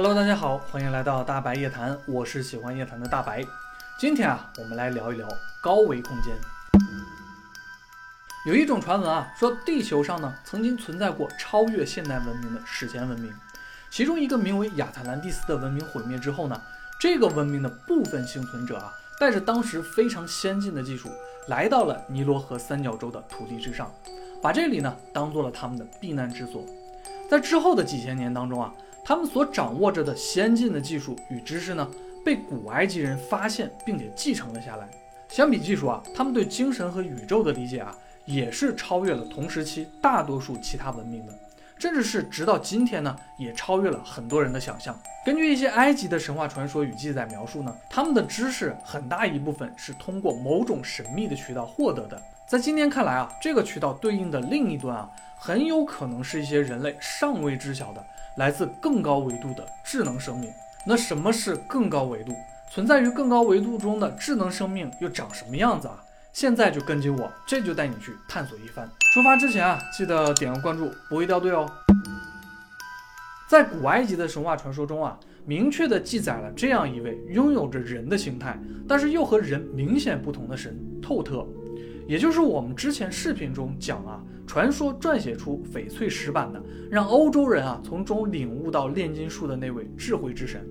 Hello，大家好，欢迎来到大白夜谈，我是喜欢夜谈的大白。今天啊，我们来聊一聊高维空间。有一种传闻啊，说地球上呢曾经存在过超越现代文明的史前文明，其中一个名为亚特兰蒂斯的文明毁灭之后呢，这个文明的部分幸存者啊，带着当时非常先进的技术，来到了尼罗河三角洲的土地之上，把这里呢当做了他们的避难之所。在之后的几千年当中啊。他们所掌握着的先进的技术与知识呢，被古埃及人发现并且继承了下来。相比技术啊，他们对精神和宇宙的理解啊，也是超越了同时期大多数其他文明的，甚至是直到今天呢，也超越了很多人的想象。根据一些埃及的神话传说与记载描述呢，他们的知识很大一部分是通过某种神秘的渠道获得的。在今天看来啊，这个渠道对应的另一端啊，很有可能是一些人类尚未知晓的。来自更高维度的智能生命，那什么是更高维度？存在于更高维度中的智能生命又长什么样子啊？现在就跟紧我，这就带你去探索一番。出发之前啊，记得点个关注，不会掉队哦。在古埃及的神话传说中啊，明确的记载了这样一位拥有着人的形态，但是又和人明显不同的神——透特。也就是我们之前视频中讲啊，传说撰写出翡翠石板的，让欧洲人啊从中领悟到炼金术的那位智慧之神。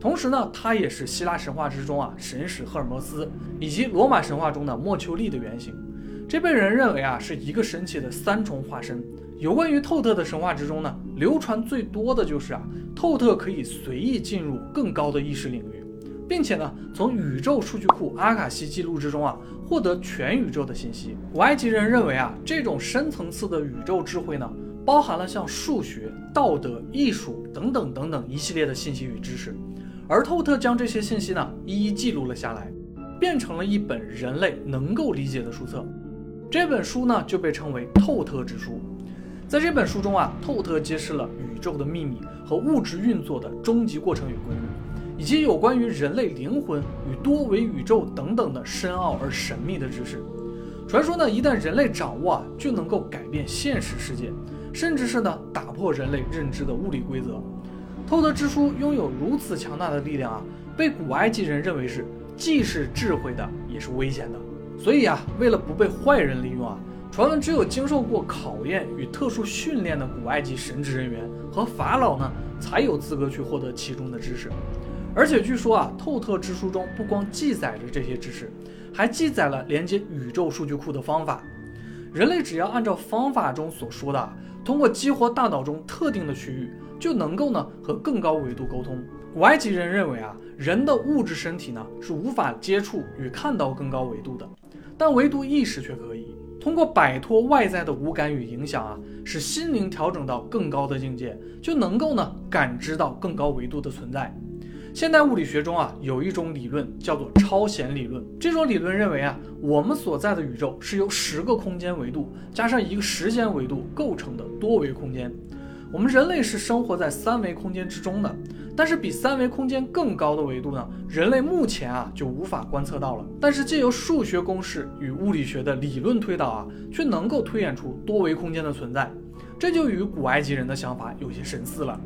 同时呢，他也是希腊神话之中啊神使赫尔墨斯，以及罗马神话中的莫丘利的原型。这被人认为啊是一个神奇的三重化身。有关于透特的神话之中呢，流传最多的就是啊，透特可以随意进入更高的意识领域。并且呢，从宇宙数据库阿卡西记录之中啊，获得全宇宙的信息。古埃及人认为啊，这种深层次的宇宙智慧呢，包含了像数学、道德、艺术等等等等一系列的信息与知识。而透特将这些信息呢，一一记录了下来，变成了一本人类能够理解的书册。这本书呢，就被称为《透特之书》。在这本书中啊，透特揭示了宇宙的秘密和物质运作的终极过程与规律。以及有关于人类灵魂与多维宇宙等等的深奥而神秘的知识。传说呢，一旦人类掌握啊，就能够改变现实世界，甚至是呢打破人类认知的物理规则。透德之书拥有如此强大的力量啊，被古埃及人认为是既是智慧的，也是危险的。所以啊，为了不被坏人利用啊，传闻只有经受过考验与特殊训练的古埃及神职人员和法老呢，才有资格去获得其中的知识。而且据说啊，透特之书中不光记载着这些知识，还记载了连接宇宙数据库的方法。人类只要按照方法中所说的，通过激活大脑中特定的区域，就能够呢和更高维度沟通。古埃及人认为啊，人的物质身体呢是无法接触与看到更高维度的，但唯独意识却可以通过摆脱外在的无感与影响啊，使心灵调整到更高的境界，就能够呢感知到更高维度的存在。现代物理学中啊，有一种理论叫做超弦理论。这种理论认为啊，我们所在的宇宙是由十个空间维度加上一个时间维度构成的多维空间。我们人类是生活在三维空间之中的，但是比三维空间更高的维度呢，人类目前啊就无法观测到了。但是借由数学公式与物理学的理论推导啊，却能够推演出多维空间的存在。这就与古埃及人的想法有些神似了。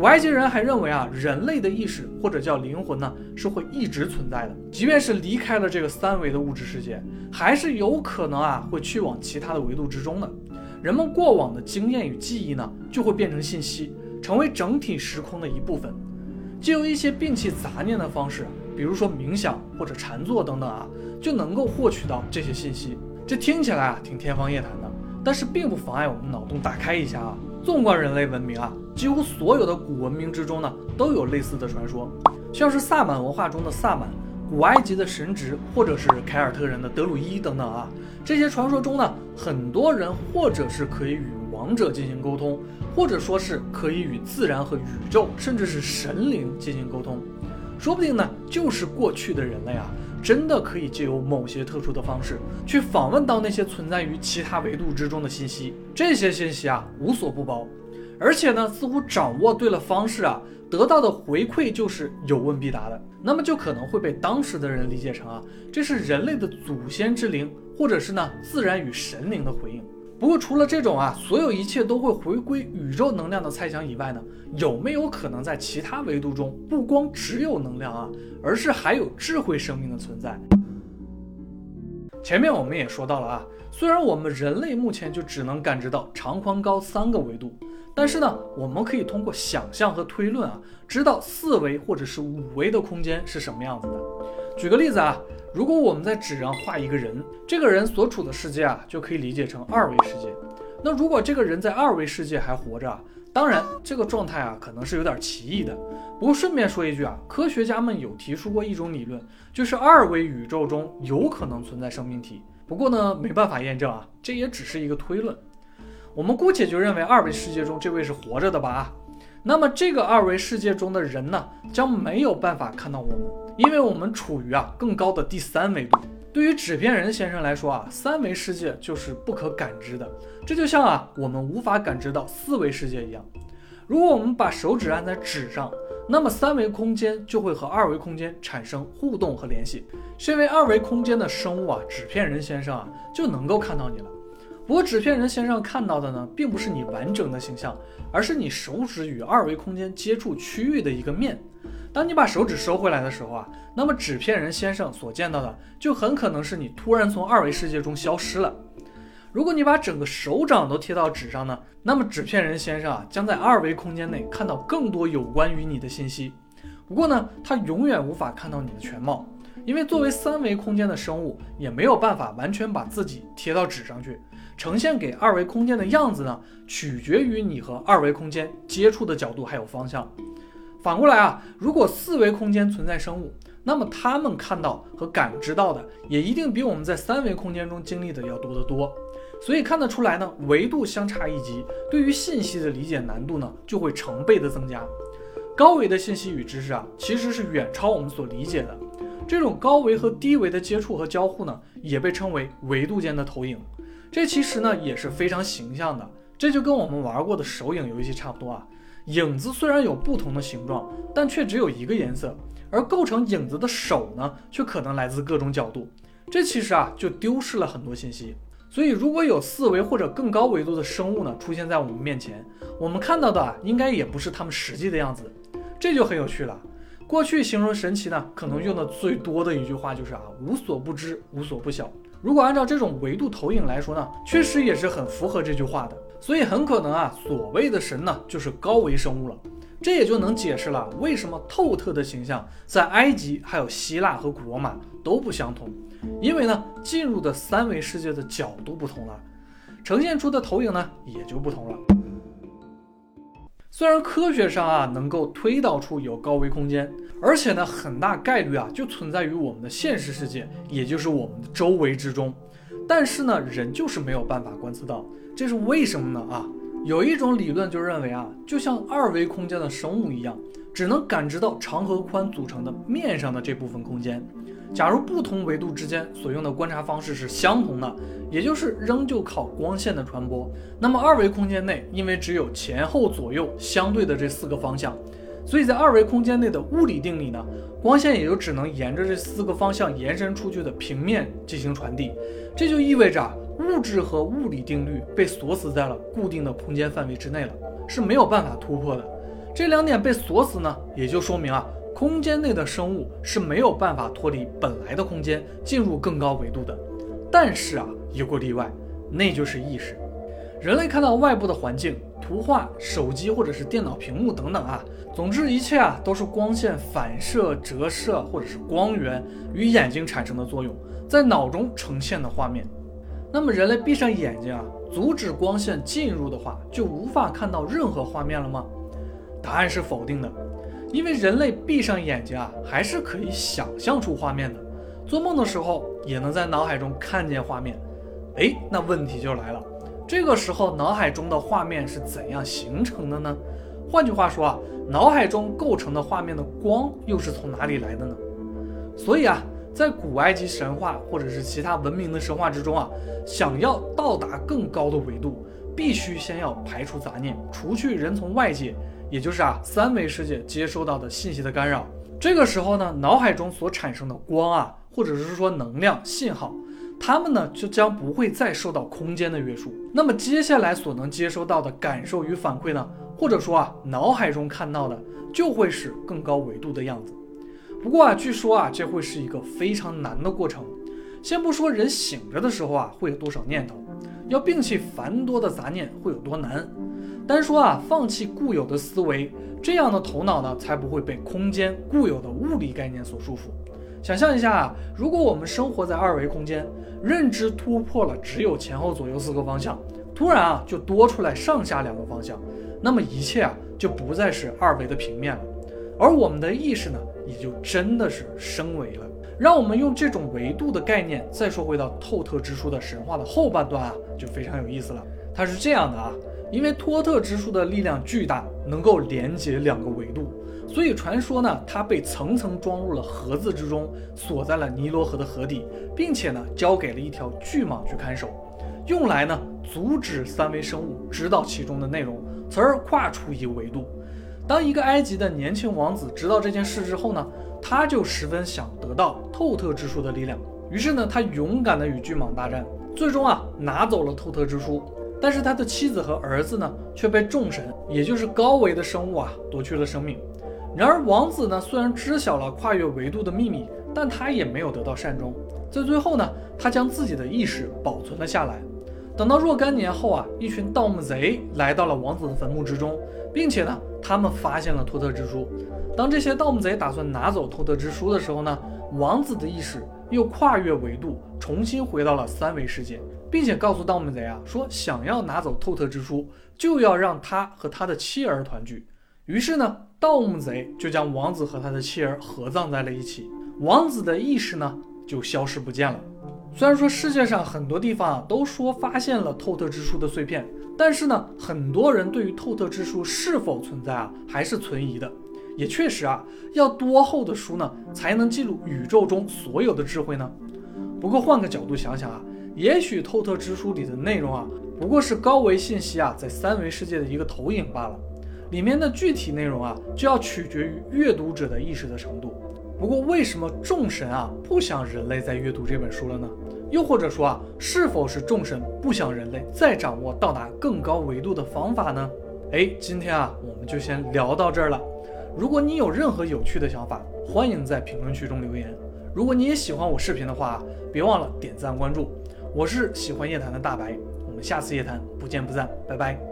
古埃及人还认为啊，人类的意识或者叫灵魂呢，是会一直存在的，即便是离开了这个三维的物质世界，还是有可能啊会去往其他的维度之中的。人们过往的经验与记忆呢，就会变成信息，成为整体时空的一部分。借由一些摒弃杂念的方式，比如说冥想或者禅坐等等啊，就能够获取到这些信息。这听起来啊挺天方夜谭的，但是并不妨碍我们脑洞打开一下啊。纵观人类文明啊，几乎所有的古文明之中呢，都有类似的传说，像是萨满文化中的萨满，古埃及的神职，或者是凯尔特人的德鲁伊等等啊。这些传说中呢，很多人或者是可以与王者进行沟通，或者说是可以与自然和宇宙，甚至是神灵进行沟通。说不定呢，就是过去的人类啊。真的可以借由某些特殊的方式去访问到那些存在于其他维度之中的信息，这些信息啊无所不包，而且呢似乎掌握对了方式啊，得到的回馈就是有问必答的，那么就可能会被当时的人理解成啊这是人类的祖先之灵，或者是呢自然与神灵的回应。不过除了这种啊，所有一切都会回归宇宙能量的猜想以外呢，有没有可能在其他维度中，不光只有能量啊，而是还有智慧生命的存在？前面我们也说到了啊，虽然我们人类目前就只能感知到长、宽、高三个维度，但是呢，我们可以通过想象和推论啊，知道四维或者是五维的空间是什么样子的。举个例子啊。如果我们在纸上画一个人，这个人所处的世界啊，就可以理解成二维世界。那如果这个人在二维世界还活着，当然这个状态啊，可能是有点奇异的。不过顺便说一句啊，科学家们有提出过一种理论，就是二维宇宙中有可能存在生命体。不过呢，没办法验证啊，这也只是一个推论。我们姑且就认为二维世界中这位是活着的吧。那么这个二维世界中的人呢，将没有办法看到我们，因为我们处于啊更高的第三维度。对于纸片人先生来说啊，三维世界就是不可感知的，这就像啊我们无法感知到四维世界一样。如果我们把手指按在纸上，那么三维空间就会和二维空间产生互动和联系。身为二维空间的生物啊，纸片人先生啊就能够看到你了。不过纸片人先生看到的呢，并不是你完整的形象，而是你手指与二维空间接触区域的一个面。当你把手指收回来的时候啊，那么纸片人先生所见到的就很可能是你突然从二维世界中消失了。如果你把整个手掌都贴到纸上呢，那么纸片人先生啊将在二维空间内看到更多有关于你的信息。不过呢，他永远无法看到你的全貌，因为作为三维空间的生物，也没有办法完全把自己贴到纸上去。呈现给二维空间的样子呢，取决于你和二维空间接触的角度还有方向。反过来啊，如果四维空间存在生物，那么他们看到和感知到的也一定比我们在三维空间中经历的要多得多。所以看得出来呢，维度相差一级，对于信息的理解难度呢就会成倍的增加。高维的信息与知识啊，其实是远超我们所理解的。这种高维和低维的接触和交互呢，也被称为维度间的投影。这其实呢也是非常形象的，这就跟我们玩过的手影游戏差不多啊。影子虽然有不同的形状，但却只有一个颜色，而构成影子的手呢，却可能来自各种角度。这其实啊就丢失了很多信息。所以如果有四维或者更高维度的生物呢出现在我们面前，我们看到的啊应该也不是他们实际的样子，这就很有趣了。过去形容神奇呢，可能用的最多的一句话就是啊无所不知，无所不晓。如果按照这种维度投影来说呢，确实也是很符合这句话的。所以很可能啊，所谓的神呢，就是高维生物了。这也就能解释了为什么透特的形象在埃及、还有希腊和古罗马都不相同。因为呢，进入的三维世界的角度不同了，呈现出的投影呢也就不同了。虽然科学上啊能够推导出有高维空间，而且呢很大概率啊就存在于我们的现实世界，也就是我们的周围之中，但是呢人就是没有办法观测到，这是为什么呢？啊，有一种理论就认为啊，就像二维空间的生物一样，只能感知到长和宽组成的面上的这部分空间。假如不同维度之间所用的观察方式是相同的，也就是仍旧靠光线的传播，那么二维空间内因为只有前后左右相对的这四个方向，所以在二维空间内的物理定理呢，光线也就只能沿着这四个方向延伸出去的平面进行传递。这就意味着物质和物理定律被锁死在了固定的空间范围之内了，是没有办法突破的。这两点被锁死呢，也就说明啊。空间内的生物是没有办法脱离本来的空间进入更高维度的，但是啊，有个例外，那就是意识。人类看到外部的环境、图画、手机或者是电脑屏幕等等啊，总之一切啊都是光线反射、折射或者是光源与眼睛产生的作用，在脑中呈现的画面。那么人类闭上眼睛啊，阻止光线进入的话，就无法看到任何画面了吗？答案是否定的。因为人类闭上眼睛啊，还是可以想象出画面的，做梦的时候也能在脑海中看见画面。哎，那问题就来了，这个时候脑海中的画面是怎样形成的呢？换句话说啊，脑海中构成的画面的光又是从哪里来的呢？所以啊，在古埃及神话或者是其他文明的神话之中啊，想要到达更高的维度，必须先要排除杂念，除去人从外界。也就是啊，三维世界接收到的信息的干扰，这个时候呢，脑海中所产生的光啊，或者是说能量信号，他们呢就将不会再受到空间的约束。那么接下来所能接收到的感受与反馈呢，或者说啊脑海中看到的，就会是更高维度的样子。不过啊，据说啊这会是一个非常难的过程。先不说人醒着的时候啊会有多少念头，要摒弃繁多的杂念会有多难，单说啊放弃固有的思维，这样的头脑呢才不会被空间固有的物理概念所束缚。想象一下啊，如果我们生活在二维空间，认知突破了只有前后左右四个方向，突然啊就多出来上下两个方向，那么一切啊就不再是二维的平面了，而我们的意识呢也就真的是升维了。让我们用这种维度的概念再说回到透特之书的神话的后半段啊，就非常有意思了。它是这样的啊，因为托特之书的力量巨大，能够连接两个维度，所以传说呢，它被层层装入了盒子之中，锁在了尼罗河的河底，并且呢，交给了一条巨蟒去看守，用来呢阻止三维生物知道其中的内容，从而跨出一个维度。当一个埃及的年轻王子知道这件事之后呢？他就十分想得到透特之书的力量，于是呢，他勇敢地与巨蟒大战，最终啊拿走了透特之书。但是他的妻子和儿子呢，却被众神，也就是高维的生物啊夺去了生命。然而王子呢，虽然知晓了跨越维度的秘密，但他也没有得到善终。在最后呢，他将自己的意识保存了下来。等到若干年后啊，一群盗墓贼来到了王子的坟墓之中，并且呢，他们发现了托特之书。当这些盗墓贼打算拿走托特之书的时候呢，王子的意识又跨越维度，重新回到了三维世界，并且告诉盗墓贼啊，说想要拿走透特之书，就要让他和他的妻儿团聚。于是呢，盗墓贼就将王子和他的妻儿合葬在了一起，王子的意识呢就消失不见了。虽然说世界上很多地方啊都说发现了透特之书的碎片，但是呢，很多人对于透特之书是否存在啊还是存疑的。也确实啊，要多厚的书呢才能记录宇宙中所有的智慧呢？不过换个角度想想啊，也许透特之书里的内容啊不过是高维信息啊在三维世界的一个投影罢了，里面的具体内容啊就要取决于阅读者的意识的程度。不过，为什么众神啊不想人类再阅读这本书了呢？又或者说啊，是否是众神不想人类再掌握到达更高维度的方法呢？哎，今天啊，我们就先聊到这儿了。如果你有任何有趣的想法，欢迎在评论区中留言。如果你也喜欢我视频的话，别忘了点赞关注。我是喜欢夜谈的大白，我们下次夜谈不见不散，拜拜。